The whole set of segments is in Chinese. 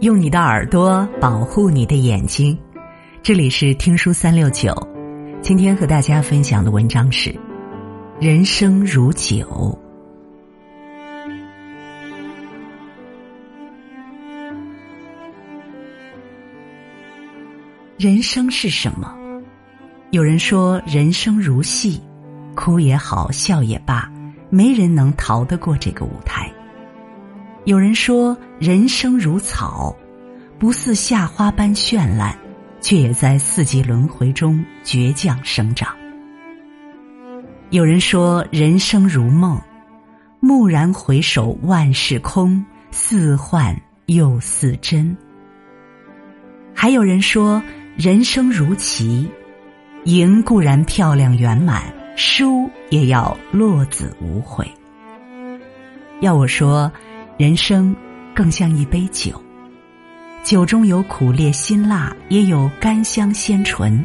用你的耳朵保护你的眼睛。这里是听书三六九，今天和大家分享的文章是《人生如酒》。人生是什么？有人说，人生如戏，哭也好，笑也罢，没人能逃得过这个舞台。有人说，人生如草，不似夏花般绚烂，却也在四季轮回中倔强生长。有人说，人生如梦，蓦然回首，万事空，似幻又似真。还有人说，人生如棋，赢固然漂亮圆满，输也要落子无悔。要我说。人生更像一杯酒，酒中有苦烈辛辣，也有甘香鲜醇；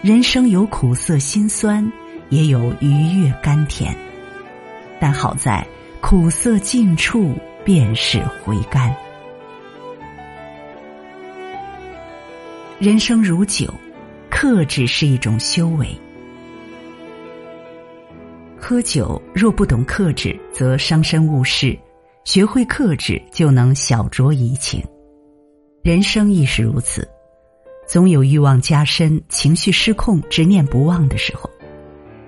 人生有苦涩辛酸，也有愉悦甘甜。但好在苦涩尽处便是回甘。人生如酒，克制是一种修为。喝酒若不懂克制，则伤身误事。学会克制，就能小酌怡情。人生亦是如此，总有欲望加深、情绪失控、执念不忘的时候。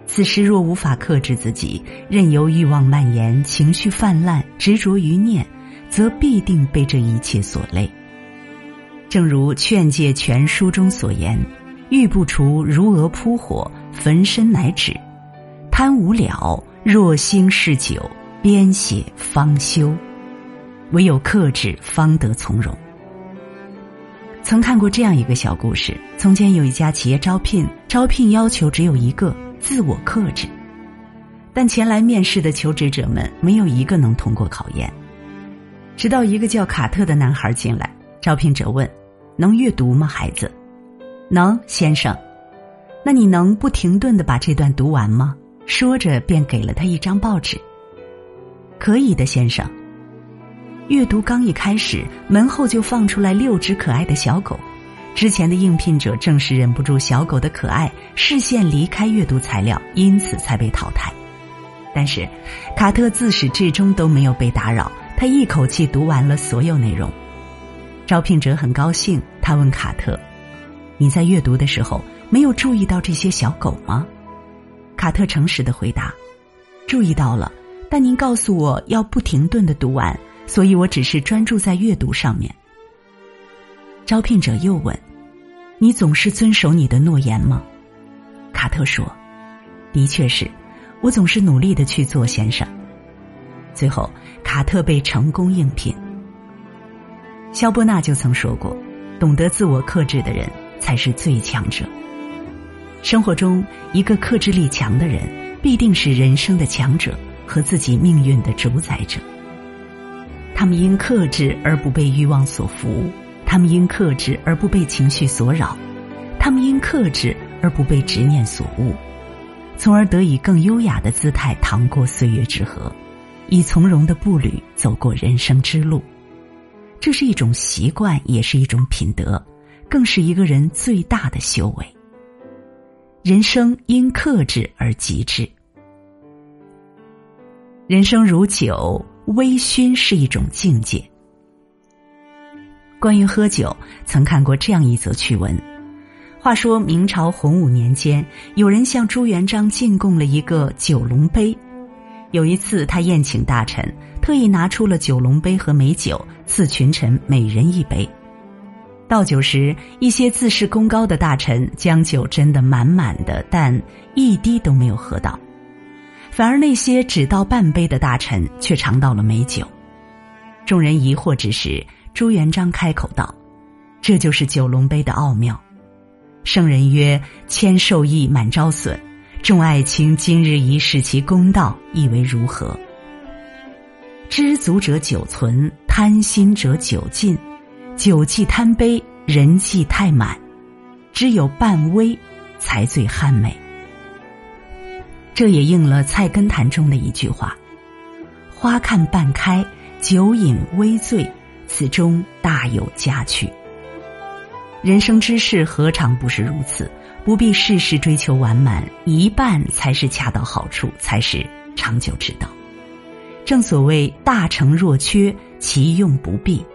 此时若无法克制自己，任由欲望蔓延、情绪泛滥、执着于念，则必定被这一切所累。正如《劝诫全书》中所言：“欲不除，如蛾扑火，焚身乃止；贪无了，若兴嗜酒。”编写方休，唯有克制，方得从容。曾看过这样一个小故事：从前有一家企业招聘，招聘要求只有一个自我克制，但前来面试的求职者们没有一个能通过考验。直到一个叫卡特的男孩进来，招聘者问：“能阅读吗，孩子？”“能，先生。”“那你能不停顿的把这段读完吗？”说着便给了他一张报纸。可以的，先生。阅读刚一开始，门后就放出来六只可爱的小狗。之前的应聘者正是忍不住小狗的可爱，视线离开阅读材料，因此才被淘汰。但是，卡特自始至终都没有被打扰，他一口气读完了所有内容。招聘者很高兴，他问卡特：“你在阅读的时候没有注意到这些小狗吗？”卡特诚实的回答：“注意到了。”但您告诉我要不停顿的读完，所以我只是专注在阅读上面。招聘者又问：“你总是遵守你的诺言吗？”卡特说：“的确是，我总是努力的去做，先生。”最后，卡特被成功应聘。肖伯纳就曾说过：“懂得自我克制的人才是最强者。”生活中，一个克制力强的人，必定是人生的强者。和自己命运的主宰者，他们因克制而不被欲望所服，他们因克制而不被情绪所扰，他们因克制而不被执念所误，从而得以更优雅的姿态趟过岁月之河，以从容的步履走过人生之路。这是一种习惯，也是一种品德，更是一个人最大的修为。人生因克制而极致。人生如酒，微醺是一种境界。关于喝酒，曾看过这样一则趣闻。话说明朝洪武年间，有人向朱元璋进贡了一个九龙杯。有一次，他宴请大臣，特意拿出了九龙杯和美酒，赐群臣每人一杯。倒酒时，一些自视功高的大臣将酒斟得满满的，但一滴都没有喝到。反而那些只倒半杯的大臣却尝到了美酒，众人疑惑之时，朱元璋开口道：“这就是九龙杯的奥妙。”圣人曰：“千受益，满招损。众爱卿今日一试其公道，意为如何？”知足者久存，贪心者久尽。酒既贪杯，人既太满，只有半微，才最酣美。这也应了《菜根谭》中的一句话：“花看半开，酒饮微醉，此中大有佳趣。人生之事何尝不是如此？不必事事追求完满，一半才是恰到好处，才是长久之道。正所谓大成若缺，其用不必。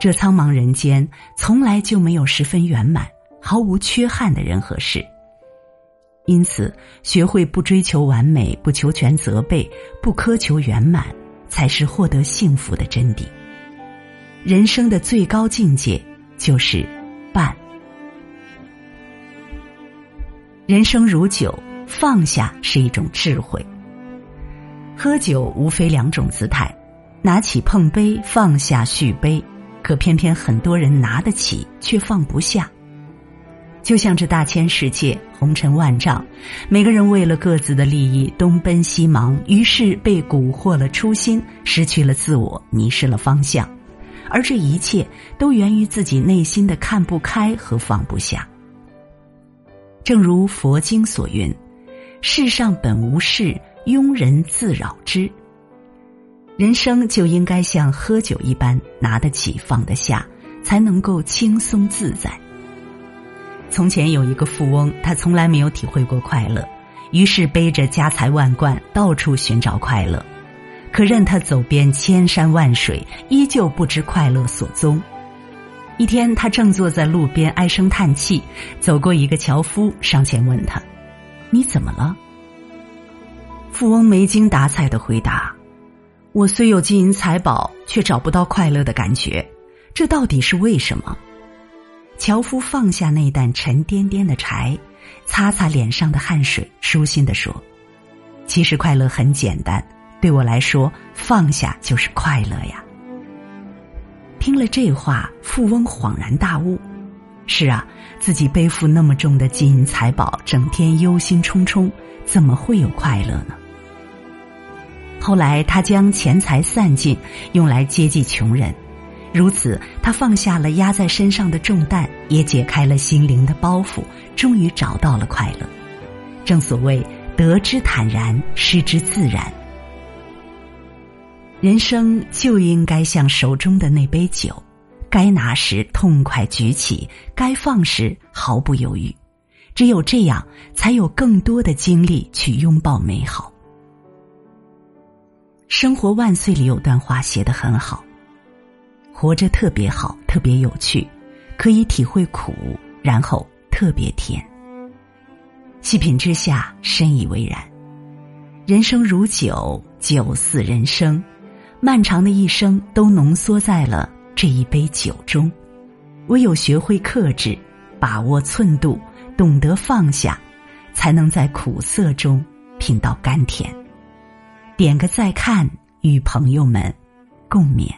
这苍茫人间，从来就没有十分圆满、毫无缺憾的人和事。因此，学会不追求完美，不求全责备，不苛求圆满，才是获得幸福的真谛。人生的最高境界，就是伴。人生如酒，放下是一种智慧。喝酒无非两种姿态：拿起碰杯，放下续杯。可偏偏很多人拿得起，却放不下。就像这大千世界，红尘万丈，每个人为了各自的利益东奔西忙，于是被蛊惑了初心，失去了自我，迷失了方向。而这一切都源于自己内心的看不开和放不下。正如佛经所云：“世上本无事，庸人自扰之。”人生就应该像喝酒一般，拿得起放得下，才能够轻松自在。从前有一个富翁，他从来没有体会过快乐，于是背着家财万贯到处寻找快乐，可任他走遍千山万水，依旧不知快乐所踪。一天，他正坐在路边唉声叹气，走过一个樵夫，上前问他：“你怎么了？”富翁没精打采的回答：“我虽有金银财宝，却找不到快乐的感觉，这到底是为什么？”樵夫放下那担沉甸甸的柴，擦擦脸上的汗水，舒心的说：“其实快乐很简单，对我来说，放下就是快乐呀。”听了这话，富翁恍然大悟：是啊，自己背负那么重的金银财宝，整天忧心忡忡，怎么会有快乐呢？后来，他将钱财散尽，用来接济穷人，如此，他放下了压在身上的重担，也解开了心灵的包袱，终于找到了快乐。正所谓，得之坦然，失之自然。人生就应该像手中的那杯酒，该拿时痛快举起，该放时毫不犹豫。只有这样，才有更多的精力去拥抱美好。《生活万岁》里有段话写得很好：“活着特别好，特别有趣，可以体会苦，然后特别甜。细品之下，深以为然。人生如酒，酒似人生。”漫长的一生都浓缩在了这一杯酒中，唯有学会克制，把握寸度，懂得放下，才能在苦涩中品到甘甜。点个再看，与朋友们共勉。